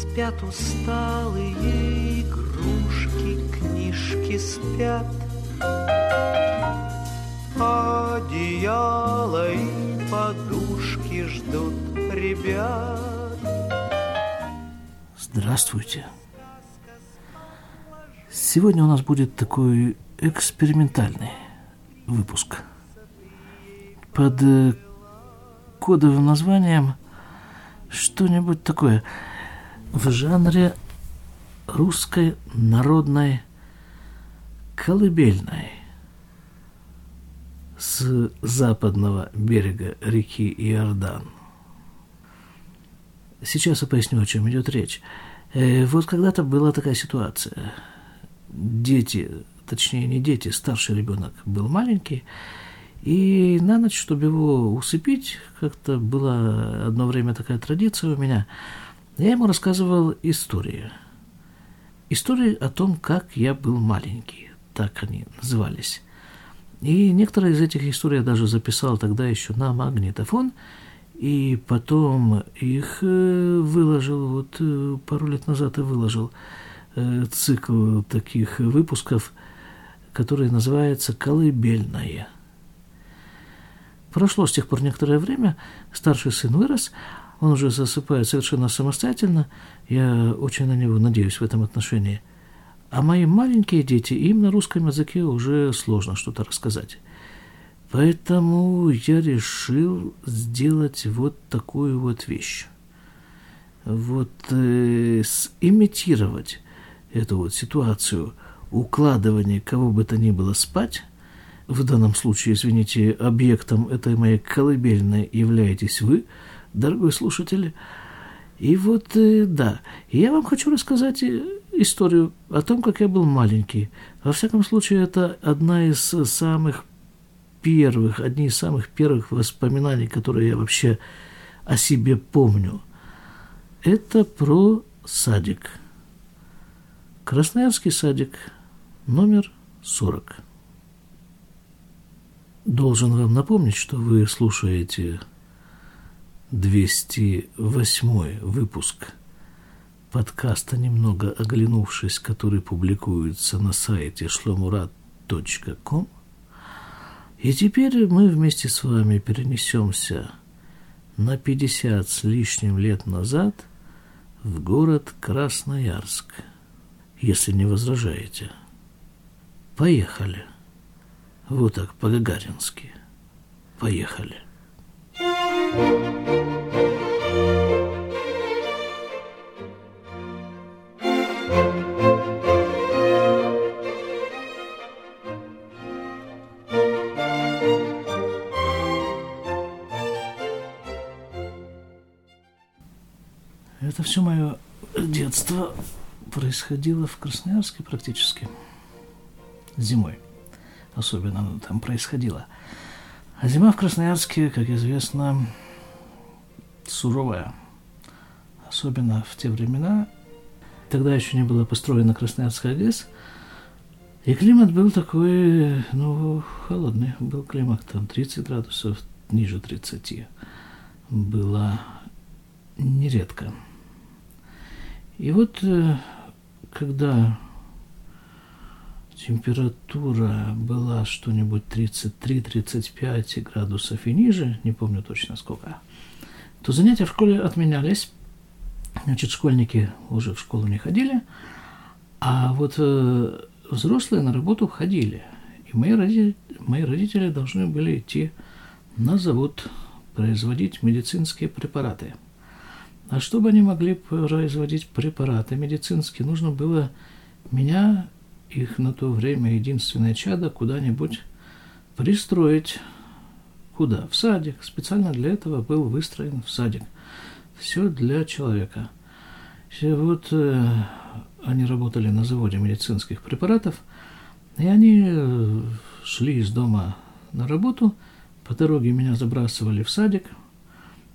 Спят усталые игрушки, книжки спят. Одеяло и подушки ждут ребят. Здравствуйте. Сегодня у нас будет такой экспериментальный выпуск под э, кодовым названием что-нибудь такое в жанре русской народной колыбельной с западного берега реки Иордан. Сейчас я поясню, о чем идет речь. Э, вот когда-то была такая ситуация. Дети, точнее не дети, старший ребенок был маленький, и на ночь, чтобы его усыпить, как-то была одно время такая традиция у меня, я ему рассказывал истории. Истории о том, как я был маленький, так они назывались. И некоторые из этих историй я даже записал тогда еще на магнитофон, и потом их э, выложил, вот э, пару лет назад и выложил э, цикл таких выпусков, который называется «Колыбельная». Прошло с тех пор некоторое время, старший сын вырос, он уже засыпает совершенно самостоятельно, я очень на него надеюсь в этом отношении. А мои маленькие дети, им на русском языке уже сложно что-то рассказать. Поэтому я решил сделать вот такую вот вещь. Вот э, имитировать эту вот ситуацию укладывания кого бы то ни было спать, в данном случае, извините, объектом этой моей колыбельной являетесь вы, дорогой слушатель. И вот, э, да, я вам хочу рассказать э, историю о том, как я был маленький. Во всяком случае, это одна из самых первых, одни из самых первых воспоминаний, которые я вообще о себе помню. Это про садик. Красноярский садик, номер 40. Должен вам напомнить, что вы слушаете 208 выпуск подкаста «Немного оглянувшись», который публикуется на сайте shlomurad.com. И теперь мы вместе с вами перенесемся на 50 с лишним лет назад в город Красноярск, если не возражаете. Поехали. Вот так, по-гагарински. Поехали. Это все мое детство происходило в Красноярске практически зимой особенно там происходило. А зима в Красноярске, как известно, суровая. Особенно в те времена. Тогда еще не было построена Красноярская ГЭС. И климат был такой, ну, холодный. Был климат там 30 градусов, ниже 30. Было нередко. И вот, э, когда температура была что-нибудь 33-35 градусов и ниже, не помню точно сколько, то занятия в школе отменялись. Значит, школьники уже в школу не ходили, а вот э, взрослые на работу ходили. И мои родители, мои родители должны были идти на завод производить медицинские препараты. А чтобы они могли производить препараты медицинские, нужно было меня их на то время единственное чадо куда-нибудь пристроить. Куда? В садик. Специально для этого был выстроен в садик. Все для человека. И вот э, они работали на заводе медицинских препаратов, и они э, шли из дома на работу, по дороге меня забрасывали в садик,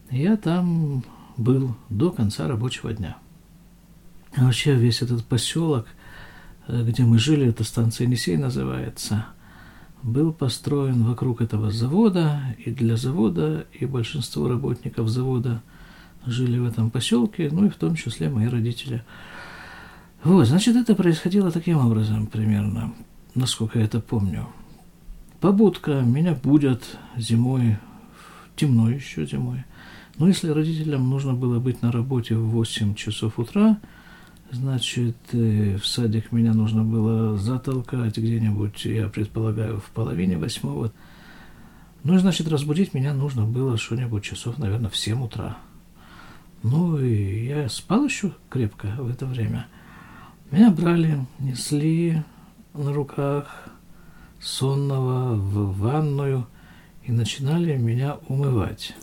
и я там был до конца рабочего дня. А вообще весь этот поселок – где мы жили, это станция Енисей называется, был построен вокруг этого завода, и для завода, и большинство работников завода жили в этом поселке, ну и в том числе мои родители. Вот, значит, это происходило таким образом примерно, насколько я это помню. Побудка, меня будят зимой, темно еще зимой. Но если родителям нужно было быть на работе в 8 часов утра, значит, э, в садик меня нужно было затолкать где-нибудь, я предполагаю, в половине восьмого. Ну и, значит, разбудить меня нужно было что-нибудь часов, наверное, в 7 утра. Ну и я спал еще крепко в это время. Меня брали, несли на руках сонного в ванную и начинали меня умывать.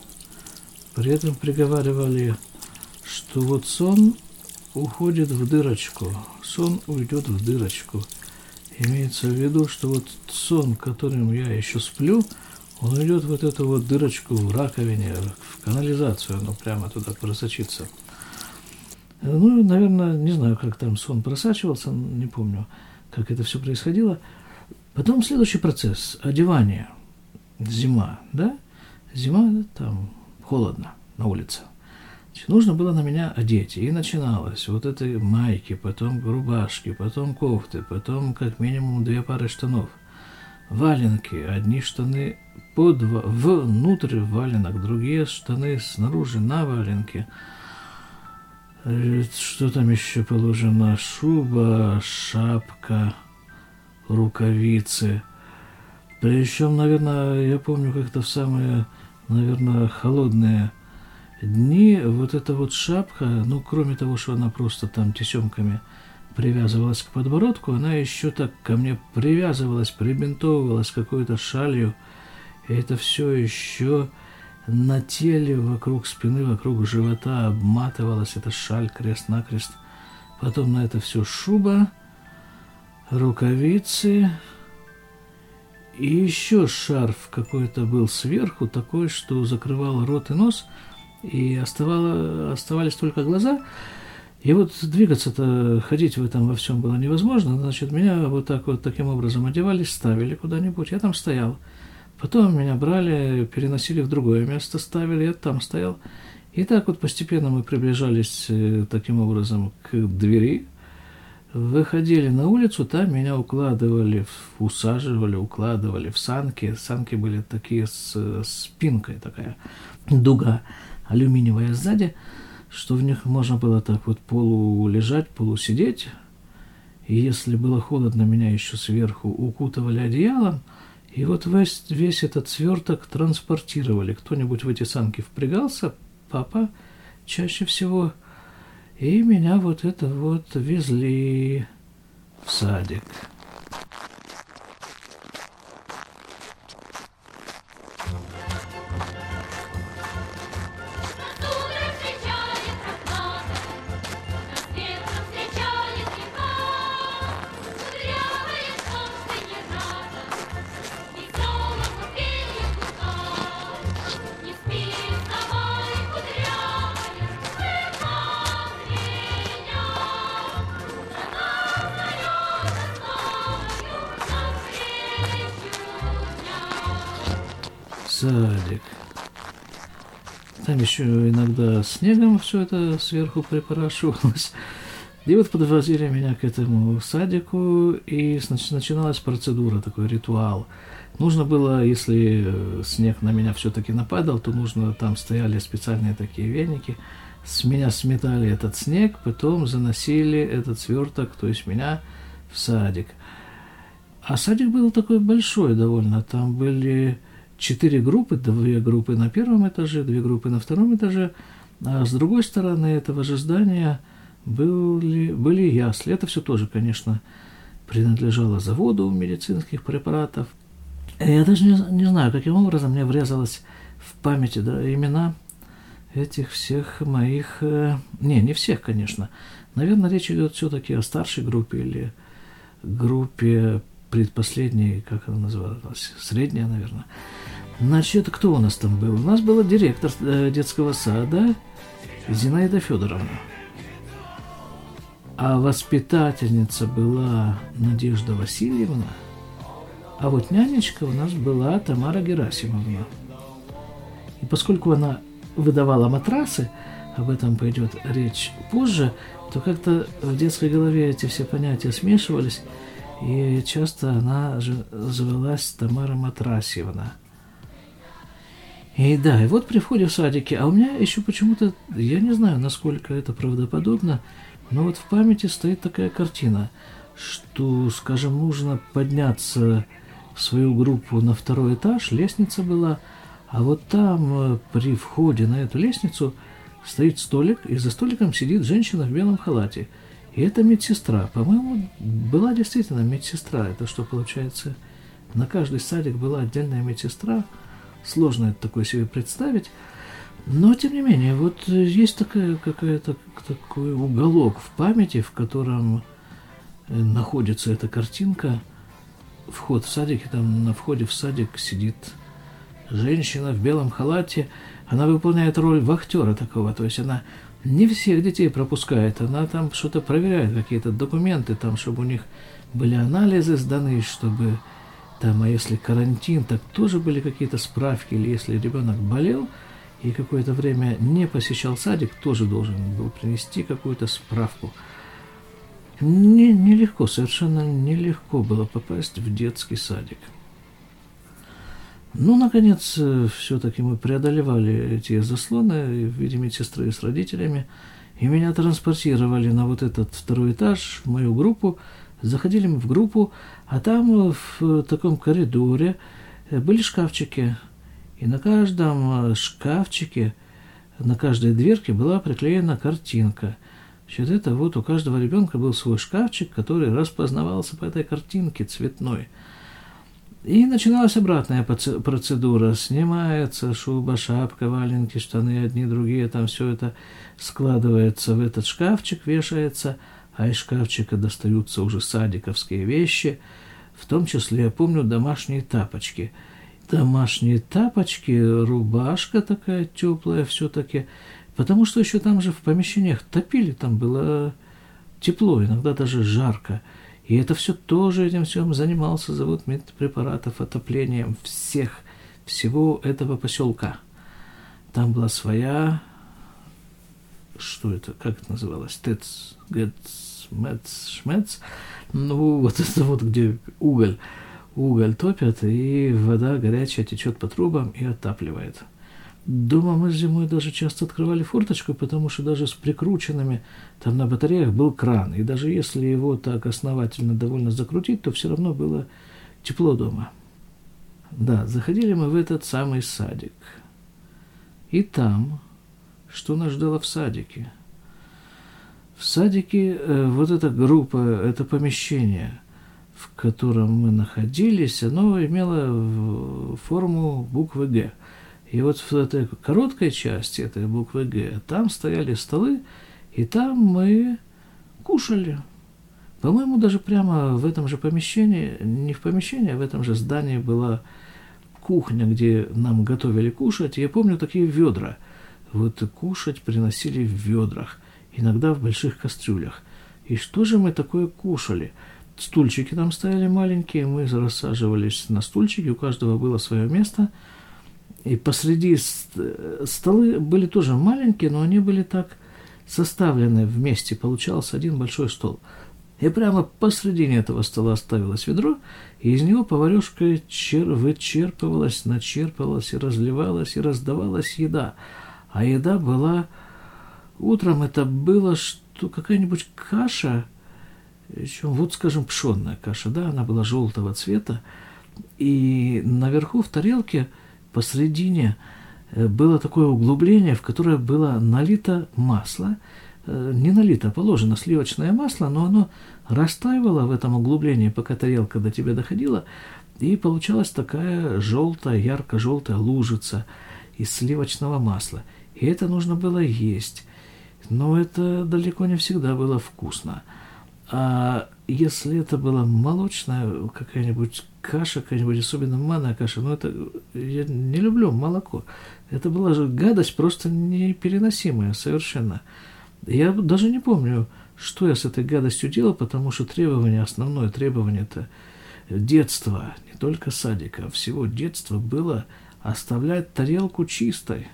При этом приговаривали, что вот сон уходит в дырочку, сон уйдет в дырочку. Имеется в виду, что вот сон, которым я еще сплю, он идет вот эту вот дырочку в раковине, в канализацию, оно прямо туда просочится. Ну, наверное, не знаю, как там сон просачивался, не помню, как это все происходило. Потом следующий процесс – одевание. Зима, да? Зима, там холодно на улице. Нужно было на меня одеть. И начиналось вот этой майки, потом рубашки, потом кофты, потом как минимум две пары штанов. Валенки, одни штаны под, внутрь валенок, другие штаны снаружи на валенке. Э, что там еще положено? Шуба, шапка, рукавицы. Причем, наверное, я помню, как-то в самые, наверное, холодные дни вот эта вот шапка, ну, кроме того, что она просто там тесемками привязывалась к подбородку, она еще так ко мне привязывалась, прибинтовывалась какой-то шалью. И это все еще на теле, вокруг спины, вокруг живота обматывалась эта шаль крест-накрест. Потом на это все шуба, рукавицы, и еще шарф какой-то был сверху, такой, что закрывал рот и нос, и оставало, оставались только глаза. И вот двигаться-то, ходить в этом во всем было невозможно. Значит, меня вот так вот таким образом одевали, ставили куда-нибудь. Я там стоял. Потом меня брали, переносили в другое место, ставили, я там стоял. И так вот постепенно мы приближались э, таким образом к двери, выходили на улицу, там меня укладывали, усаживали, укладывали в санки. Санки были такие с спинкой такая, дуга алюминиевая сзади, что в них можно было так вот полулежать, полусидеть. И если было холодно, меня еще сверху укутывали одеялом, и вот весь, весь этот сверток транспортировали. Кто-нибудь в эти санки впрягался, папа чаще всего, и меня вот это вот везли в садик. Садик. Там еще иногда снегом все это сверху припорашивалось. И вот подвозили меня к этому садику, и начиналась процедура, такой ритуал. Нужно было, если э, снег на меня все-таки нападал, то нужно, там стояли специальные такие веники, с меня сметали этот снег, потом заносили этот сверток, то есть меня в садик. А садик был такой большой довольно, там были четыре группы, две группы на первом этаже, две группы на втором этаже, а с другой стороны этого же здания были, были ясли. Это все тоже, конечно, принадлежало заводу медицинских препаратов. Я даже не, не знаю, каким образом мне врезалось в памяти да, имена этих всех моих... Э, не, не всех, конечно. Наверное, речь идет все-таки о старшей группе или группе предпоследней, как она называлась, средняя, наверное. Значит, кто у нас там был? У нас была директор э, детского сада Зинаида Федоровна. А воспитательница была Надежда Васильевна. А вот нянечка у нас была Тамара Герасимовна. И поскольку она выдавала матрасы, об этом пойдет речь позже, то как-то в детской голове эти все понятия смешивались, и часто она же звалась Тамара Матрасьевна. И да, и вот при входе в садике, а у меня еще почему-то, я не знаю, насколько это правдоподобно, но вот в памяти стоит такая картина, что, скажем, нужно подняться в свою группу на второй этаж, лестница была, а вот там э, при входе на эту лестницу стоит столик, и за столиком сидит женщина в белом халате. И это медсестра. По-моему, была действительно медсестра. Это что получается? На каждый садик была отдельная медсестра. Сложно это такое себе представить. Но, тем не менее, вот есть такая какая-то такой уголок в памяти, в котором э, находится эта картинка. Вход в садик, и там на входе в садик сидит женщина в белом халате, она выполняет роль вахтера такого, то есть она не всех детей пропускает, она там что-то проверяет, какие-то документы, там, чтобы у них были анализы сданы, чтобы там, а если карантин, так тоже были какие-то справки, или если ребенок болел и какое-то время не посещал садик, тоже должен был принести какую-то справку. Не, нелегко, совершенно нелегко было попасть в детский садик. Ну, наконец, э, все-таки мы преодолевали эти заслоны в виде медсестры с родителями, и меня транспортировали на вот этот второй этаж, в мою группу. Заходили мы в группу, а там в таком коридоре э, были шкафчики. И на каждом э, шкафчике, на каждой дверке была приклеена картинка. Значит, это вот у каждого ребенка был свой шкафчик, который распознавался по этой картинке цветной – и начиналась обратная процедура. Снимается шуба, шапка, валенки, штаны, одни, другие. Там все это складывается в этот шкафчик, вешается, а из шкафчика достаются уже садиковские вещи, в том числе, я помню, домашние тапочки. Домашние тапочки, рубашка такая теплая все-таки, потому что еще там же в помещениях топили, там было тепло, иногда даже жарко. И это все тоже этим всем занимался завод медпрепаратов, отоплением всех, всего этого поселка. Там была своя, что это, как это называлось, ТЭЦ, ГЭЦ, МЭЦ, ШМЭЦ, ну вот это вот, где уголь, уголь топят, и вода горячая течет по трубам и отапливает. Дома мы зимой даже часто открывали форточку, потому что даже с прикрученными, там на батареях был кран. И даже если его так основательно довольно закрутить, то все равно было тепло дома. Да, заходили мы в этот самый садик. И там, что нас ждало в садике? В садике э, вот эта группа, это помещение, в котором мы находились, оно имело форму буквы «Г». И вот в этой короткой части этой буквы «Г» там стояли столы, и там мы кушали. По-моему, даже прямо в этом же помещении, не в помещении, а в этом же здании была кухня, где нам готовили кушать. я помню такие ведра. Вот кушать приносили в ведрах, иногда в больших кастрюлях. И что же мы такое кушали? Стульчики там стояли маленькие, мы рассаживались на стульчики, у каждого было свое место – и посреди столы были тоже маленькие, но они были так составлены вместе. Получался один большой стол. И прямо посредине этого стола ставилось ведро, и из него поварешка чер... вычерпывалась, начерпывалась и разливалась, и раздавалась еда. А еда была... Утром это было что какая-нибудь каша, вот, скажем, пшенная каша, да, она была желтого цвета, и наверху в тарелке – посредине э, было такое углубление, в которое было налито масло, э, не налито, а положено сливочное масло, но оно растаивало в этом углублении, пока тарелка до тебя доходила, и получалась такая желтая, ярко-желтая лужица из сливочного масла. И это нужно было есть. Но это далеко не всегда было вкусно. А если это была молочная какая-нибудь каша, какая-нибудь, особенно манная каша, но это я не люблю молоко. Это была же гадость просто непереносимая совершенно. Я даже не помню, что я с этой гадостью делал, потому что требование, основное требование это детства, не только садика, а всего детства было оставлять тарелку чистой.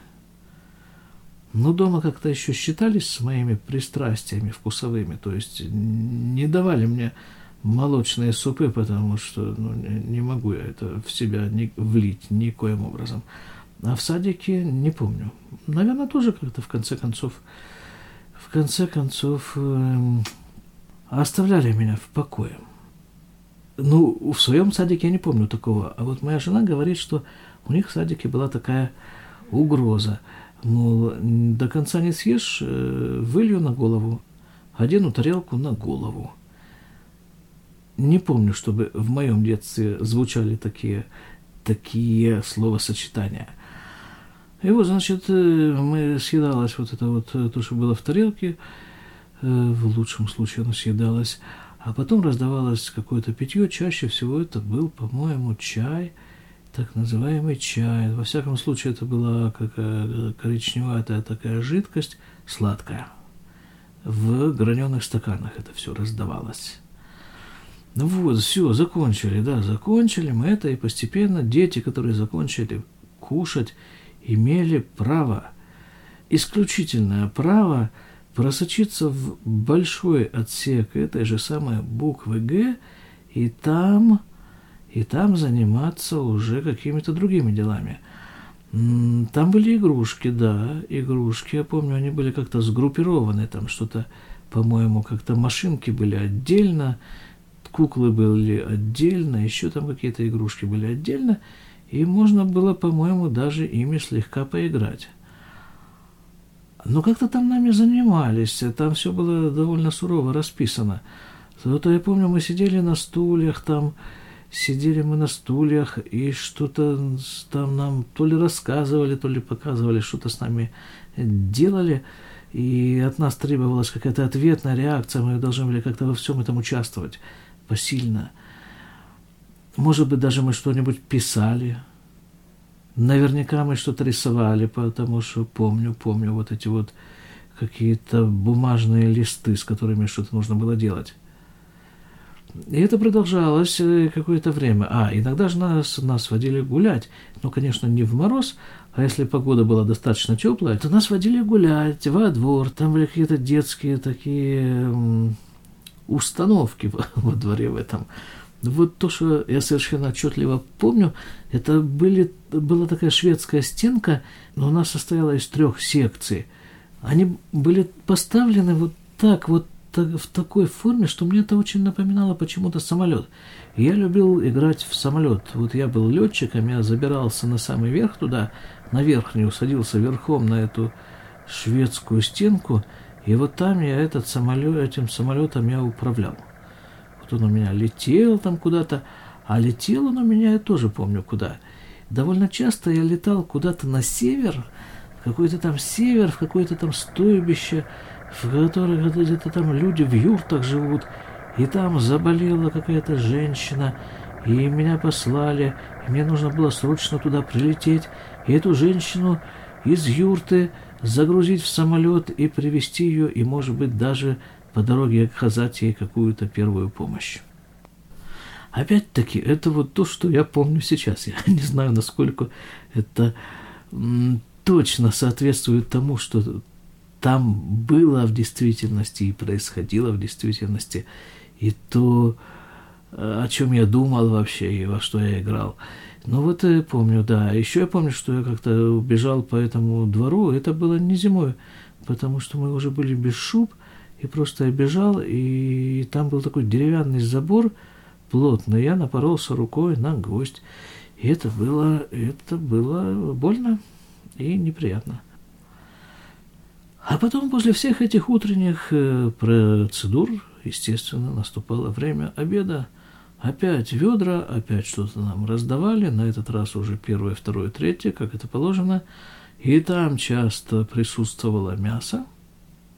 Но дома как-то еще считались с моими пристрастиями вкусовыми, то есть не давали мне молочные супы, потому что ну, не могу я это в себя не, влить никоим образом. А в садике не помню. Наверное, тоже как-то в конце концов, в конце концов э, оставляли меня в покое. Ну, в своем садике я не помню такого. А вот моя жена говорит, что у них в садике была такая угроза. Мол, до конца не съешь, э, вылью на голову, одену тарелку на голову. Не помню, чтобы в моем детстве звучали такие, такие словосочетания. И вот, значит, э, мы съедалось вот это вот, э, то, что было в тарелке, в лучшем случае оно съедалось, а потом раздавалось какое-то питье, чаще всего это был, по-моему, чай – так называемый чай. Во всяком случае, это была какая коричневатая такая жидкость, сладкая. В граненых стаканах это все раздавалось. Ну вот, все, закончили, да, закончили мы это, и постепенно дети, которые закончили кушать, имели право, исключительное право просочиться в большой отсек этой же самой буквы «Г», и там и там заниматься уже какими-то другими делами. Там были игрушки, да, игрушки, я помню, они были как-то сгруппированы, там что-то, по-моему, как-то машинки были отдельно, куклы были отдельно, еще там какие-то игрушки были отдельно, и можно было, по-моему, даже ими слегка поиграть. Но как-то там нами занимались, там все было довольно сурово расписано. Зато я помню, мы сидели на стульях там, сидели мы на стульях и что-то там нам то ли рассказывали, то ли показывали, что-то с нами делали, и от нас требовалась какая-то ответная реакция, мы должны были как-то во всем этом участвовать посильно. Может быть, даже мы что-нибудь писали. Наверняка мы что-то рисовали, потому что помню, помню вот эти вот какие-то бумажные листы, с которыми что-то нужно было делать. И это продолжалось э, какое-то время. А, иногда же нас, нас водили гулять. Ну, конечно, не в мороз, а если погода была достаточно теплая, то нас водили гулять во двор. Там были какие-то детские такие установки во дворе в этом. Вот то, что я совершенно отчетливо помню, это были, была такая шведская стенка, но она состояла из трех секций. Они были поставлены вот так вот в такой форме, что мне это очень напоминало почему-то самолет. Я любил играть в самолет. Вот я был летчиком, я забирался на самый верх туда, на верхнюю, садился верхом на эту шведскую стенку, и вот там я этот самолет, этим самолетом я управлял. Вот он у меня летел там куда-то, а летел он у меня, я тоже помню куда. Довольно часто я летал куда-то на север, в какой-то там север, в какое-то там стойбище, в которых где-то там люди в юртах живут, и там заболела какая-то женщина, и меня послали, и мне нужно было срочно туда прилететь, и эту женщину из юрты загрузить в самолет и привезти ее, и, может быть, даже по дороге оказать ей какую-то первую помощь. Опять-таки, это вот то, что я помню сейчас. Я не знаю, насколько это точно соответствует тому, что там было в действительности и происходило в действительности, и то, э, о чем я думал вообще и во что я играл. Ну вот я помню, да. Еще я помню, что я как-то убежал по этому двору. Это было не зимой, потому что мы уже были без шуб, и просто я бежал, и там был такой деревянный забор плотный. Я напоролся рукой на гвоздь. И это было, это было больно и неприятно. А потом, после всех этих утренних э, процедур, естественно, наступало время обеда. Опять ведра, опять что-то нам раздавали, на этот раз уже первое, второе, третье, как это положено. И там часто присутствовало мясо,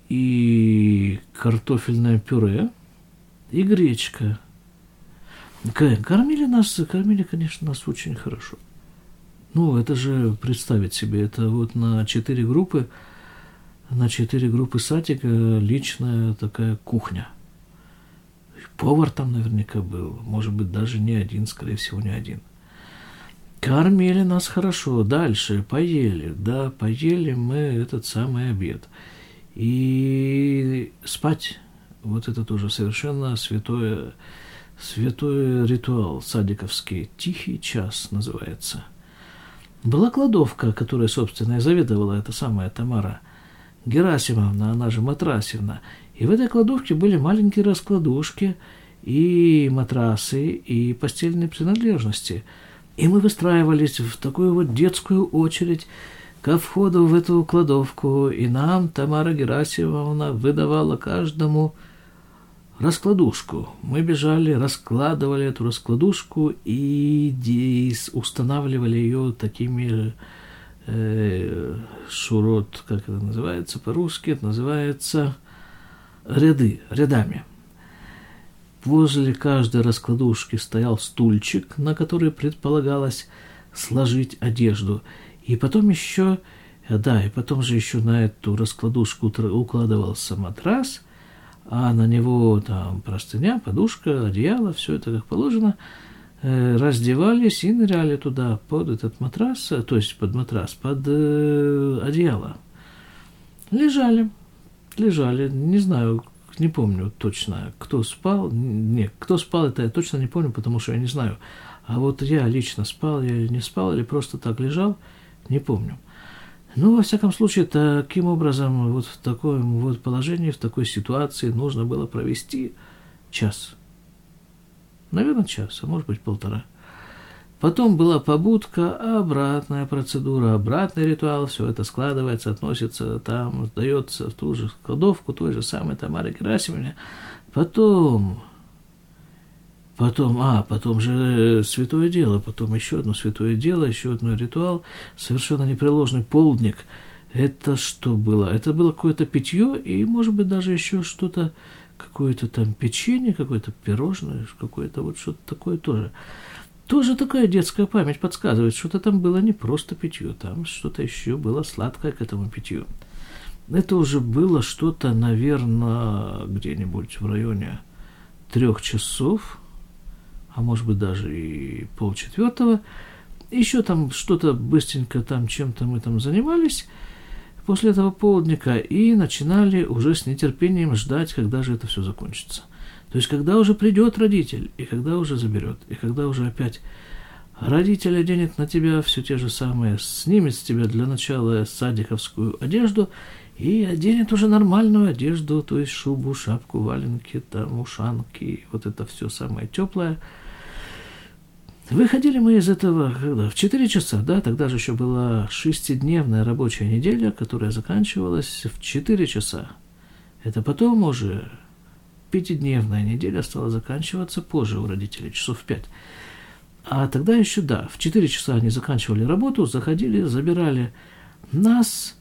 и картофельное пюре, и гречка. Кормили нас, кормили, конечно, нас очень хорошо. Ну, это же представить себе, это вот на четыре группы – на четыре группы сатика личная такая кухня. Повар там наверняка был, может быть, даже не один, скорее всего, не один. Кормили нас хорошо, дальше поели, да, поели мы этот самый обед. И спать, вот это тоже совершенно святое, святой ритуал садиковский, тихий час называется. Была кладовка, которая, собственно, и заведовала эта самая Тамара Герасимовна, она же Матрасевна. И в этой кладовке были маленькие раскладушки, и матрасы, и постельные принадлежности – и мы выстраивались в такую вот детскую очередь ко входу в эту кладовку, и нам Тамара Герасимовна выдавала каждому раскладушку. Мы бежали, раскладывали эту раскладушку и устанавливали ее такими э, шурот, как это называется по-русски, это называется ряды, рядами. Возле каждой раскладушки стоял стульчик, на который предполагалось сложить одежду. И потом еще, э, да, и потом же еще на эту раскладушку укладывался матрас, а на него там простыня, подушка, одеяло, все это как положено. Э, раздевались и ныряли туда под этот матрас, э, то есть под матрас, под одеяло. Лежали, лежали, не знаю, не помню точно, кто спал. Нет, кто спал, это я точно не помню, потому что я не знаю. А вот я лично спал, я не спал, или просто так лежал, не помню. Ну, во всяком случае, таким образом, вот в таком вот положении, в такой ситуации нужно было провести час. Наверное, час, а может быть полтора. Потом была побудка, обратная процедура, обратный ритуал, все это складывается, относится там, сдается в ту же кладовку той же самой Тамары Герасимовне. Потом, потом, а, потом же святое дело, потом еще одно святое дело, еще одно ритуал, совершенно непреложный полдник. Это что было? Это было какое-то питье и, может быть, даже еще что-то, какое-то там печенье, какое-то пирожное, какое-то вот что-то такое тоже. Тоже такая детская память подсказывает, что-то там было не просто питье, там что-то еще было сладкое к этому питью. Это уже было что-то, наверное, где-нибудь в районе трех часов, а может быть даже и полчетвертого. Еще там что-то быстренько там чем-то мы там занимались после этого полдника и начинали уже с нетерпением ждать, когда же это все закончится. То есть, когда уже придет родитель, и когда уже заберет, и когда уже опять родитель оденет на тебя все те же самые, снимет с тебя для начала садиковскую одежду и оденет уже нормальную одежду, то есть шубу, шапку, валенки, там, ушанки, вот это все самое теплое. Выходили мы из этого когда? В 4 часа, да, тогда же еще была шестидневная рабочая неделя, которая заканчивалась в 4 часа. Это потом уже пятидневная неделя стала заканчиваться позже у родителей, часов в пять. А тогда еще, да, в четыре часа они заканчивали работу, заходили, забирали нас,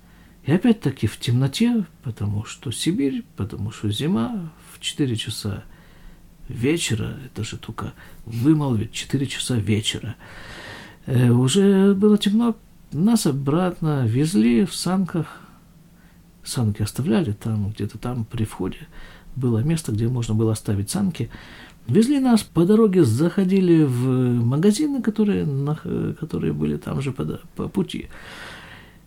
и опять-таки в темноте, потому что Сибирь, потому что зима, в четыре часа вечера, это же только вымолвить, четыре часа вечера, э, уже было темно, нас обратно везли в санках, санки оставляли там, где-то там при входе, было место, где можно было оставить санки. Везли нас по дороге, заходили в магазины, которые, которые были там же по, по пути.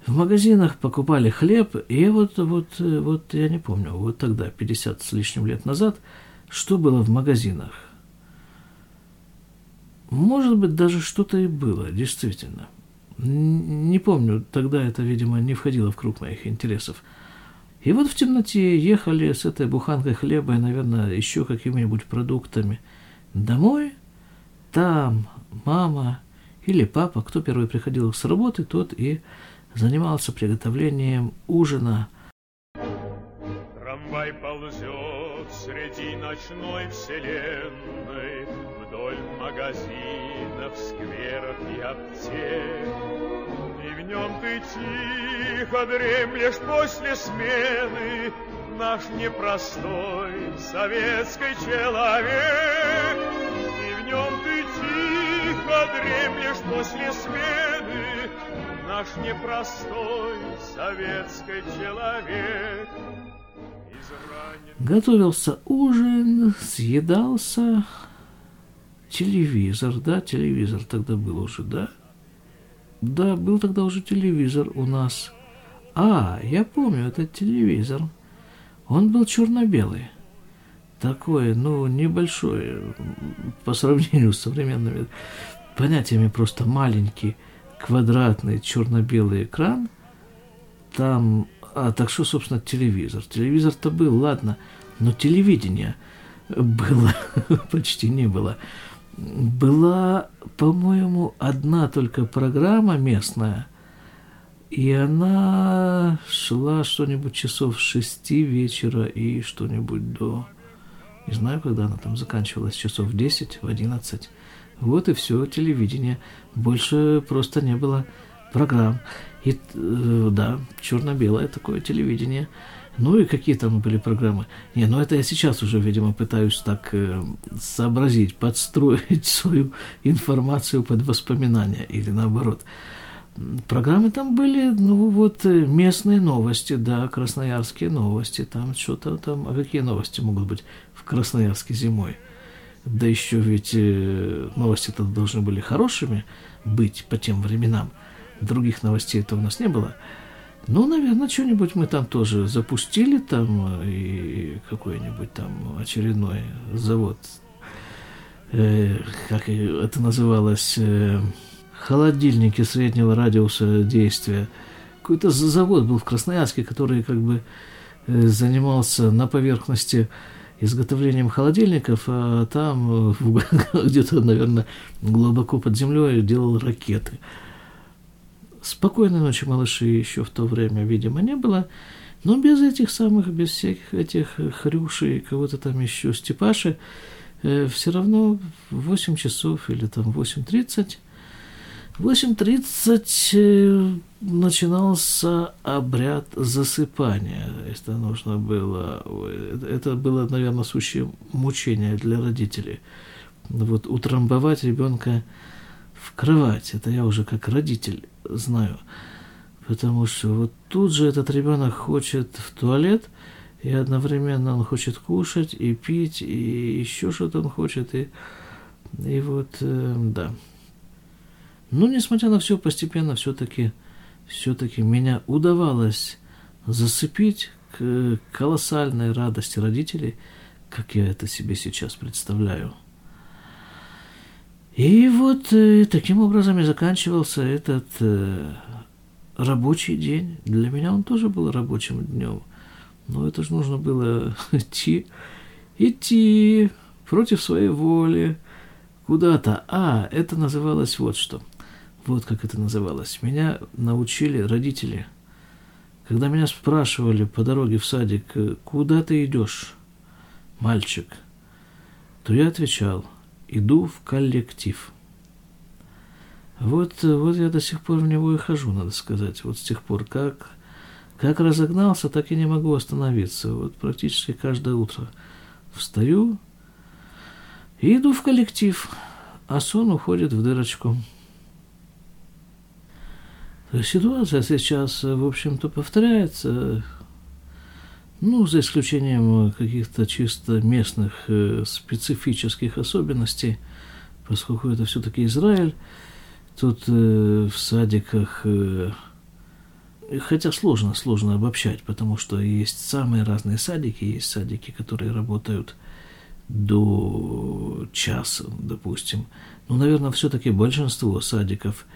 В магазинах покупали хлеб, и вот, вот, вот я не помню, вот тогда, 50 с лишним лет назад, что было в магазинах. Может быть, даже что-то и было, действительно. Не помню, тогда это, видимо, не входило в круг моих интересов. И вот в темноте ехали с этой буханкой хлеба и, наверное, еще какими-нибудь продуктами домой. Там мама или папа, кто первый приходил с работы, тот и занимался приготовлением ужина. Трамвай ползет среди ночной вселенной Вдоль магазинов, скверов и аптек в нем ты тихо дремлешь после смены, Наш непростой советский человек. И в нем ты тихо дремлешь после смены, Наш непростой советский человек. Готовился ужин, съедался телевизор, да, телевизор тогда был уже, да? Да, был тогда уже телевизор у нас. А, я помню этот телевизор. Он был черно-белый. Такой, ну, небольшой по сравнению с современными понятиями, просто маленький квадратный черно-белый экран. Там, а так что, собственно, телевизор. Телевизор-то был, ладно, но телевидение было почти не было была, по-моему, одна только программа местная, и она шла что-нибудь часов шести вечера и что-нибудь до... Не знаю, когда она там заканчивалась, часов в 10, в 11. Вот и все, телевидение. Больше просто не было программ. И, э, да, черно-белое такое телевидение – ну и какие там были программы. Не, ну это я сейчас уже, видимо, пытаюсь так э, сообразить, подстроить свою информацию под воспоминания или наоборот. Программы там были, ну вот э, местные новости, да, красноярские новости, там что-то там, а какие новости могут быть в Красноярске зимой? Да еще ведь э, новости-то должны были хорошими быть по тем временам. Других новостей-то у нас не было. Ну, наверное, что-нибудь мы там тоже запустили, там э, и какой-нибудь там очередной завод, э, как это называлось, э, холодильники среднего радиуса действия. Какой-то завод был в Красноярске, который как бы э, занимался на поверхности изготовлением холодильников, а там э, где-то, наверное, глубоко под землей делал ракеты. Спокойной ночи, малыши, еще в то время, видимо, не было. Но без этих самых, без всяких этих хрюшей, кого-то там еще, Степаши, э, все равно 8 часов или там 8.30, 8.30 э, начинался обряд засыпания. Это нужно было, это было, наверное, сущее мучение для родителей. Вот утрамбовать ребенка в кровать. Это я уже как родитель знаю. Потому что вот тут же этот ребенок хочет в туалет, и одновременно он хочет кушать и пить, и еще что-то он хочет, и, и вот, э, да. Но, несмотря на все, постепенно все-таки все-таки меня удавалось засыпить к колоссальной радости родителей, как я это себе сейчас представляю. И вот э, таким образом и заканчивался этот э, рабочий день. Для меня он тоже был рабочим днем. Но это же нужно было идти, идти против своей воли куда-то. А, это называлось вот что. Вот как это называлось. Меня научили родители. Когда меня спрашивали по дороге в садик, «Э, куда ты идешь, мальчик, то я отвечал – иду в коллектив. Вот, вот я до сих пор в него и хожу, надо сказать. Вот с тех пор, как, как разогнался, так и не могу остановиться. Вот практически каждое утро встаю и иду в коллектив, а сон уходит в дырочку. Ситуация сейчас, в общем-то, повторяется. Ну, за исключением э, каких-то чисто местных э, специфических особенностей, поскольку это все-таки Израиль, тут э, в садиках, э, хотя сложно, сложно обобщать, потому что есть самые разные садики, есть садики, которые работают до часа, допустим. Ну, наверное, все-таки большинство садиков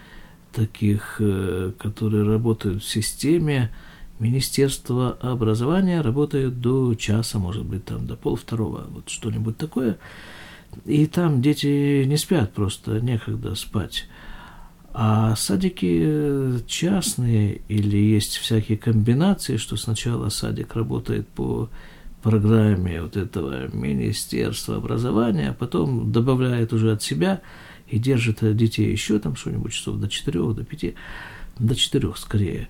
таких, э, которые работают в системе, Министерство образования работает до часа, может быть, там до полвторого, вот что-нибудь такое. И там дети не спят, просто некогда спать. А садики э, частные или есть всякие комбинации, что сначала садик работает по программе вот этого Министерства образования, а потом добавляет уже от себя и держит детей еще там что-нибудь часов до четырех, до пяти, до четырех скорее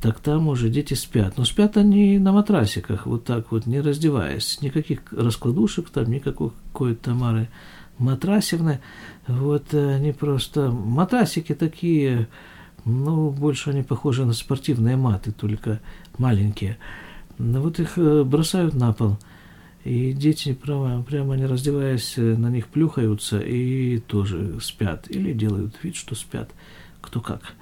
так там уже дети спят. Но спят они на матрасиках, вот так вот, не раздеваясь. Никаких раскладушек там, никакой Тамары Матрасевны. Вот они просто... Матрасики такие, ну, больше они похожи на спортивные маты, только маленькие. Ну, вот их э, бросают на пол. И дети, прямо, прямо не раздеваясь, э, на них плюхаются и тоже спят. Или делают вид, что спят. Кто как.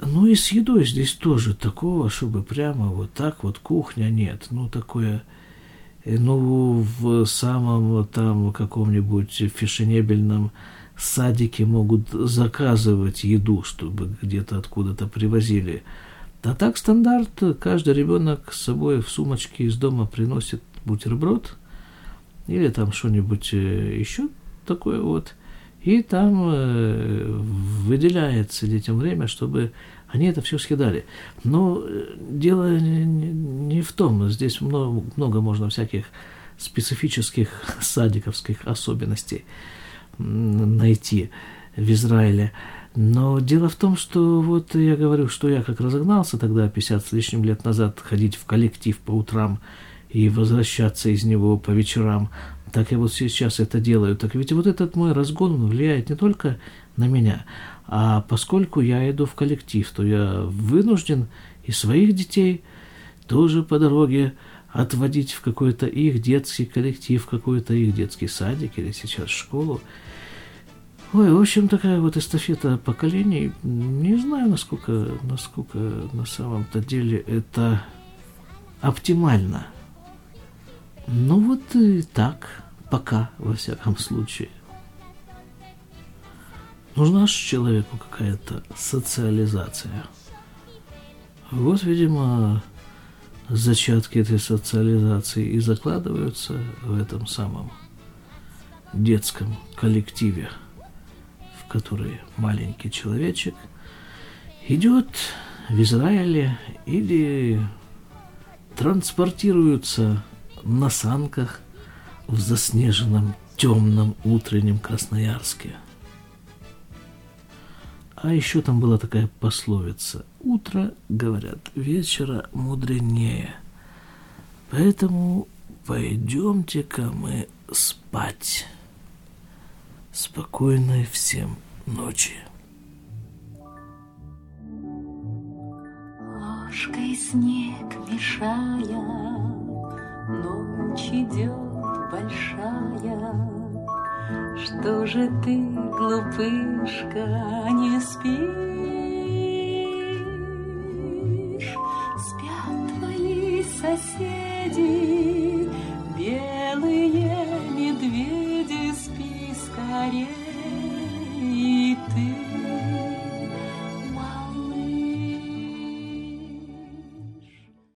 Ну и с едой здесь тоже такого, чтобы прямо вот так вот кухня нет. Ну такое, э, ну в самом там каком-нибудь фешенебельном садике могут заказывать еду, чтобы где-то откуда-то привозили. А так стандарт, каждый ребенок с собой в сумочке из дома приносит бутерброд или там что-нибудь э, еще такое вот. И там э, выделяется детям время, чтобы они это все съедали. Но э, дело не, не в том, здесь много, много можно всяких специфических садиковских особенностей найти в Израиле. Но дело в том, что вот я говорю, что я как разогнался тогда, 50 с лишним лет назад, ходить в коллектив по утрам и возвращаться из него по вечерам, так я вот сейчас это делаю. Так ведь вот этот мой разгон влияет не только на меня, а поскольку я иду в коллектив, то я вынужден и своих детей тоже по дороге отводить в какой-то их детский коллектив, в какой-то их детский садик или сейчас школу. Ой, в общем, такая вот эстафета поколений. Не знаю, насколько, насколько на самом-то деле это оптимально. Ну вот и так, пока, во всяком случае. Нужна же человеку какая-то социализация. Вот, видимо, зачатки этой социализации и закладываются в этом самом детском коллективе – который маленький человечек идет в Израиле или транспортируется на санках в заснеженном темном утреннем Красноярске. А еще там была такая пословица «Утро, говорят, вечера мудренее». Поэтому пойдемте-ка мы спать. Спокойной всем ночи. Ложкой снег мешая, Ночь идет большая. Что же ты, глупышка, не спишь? Спят твои соседи,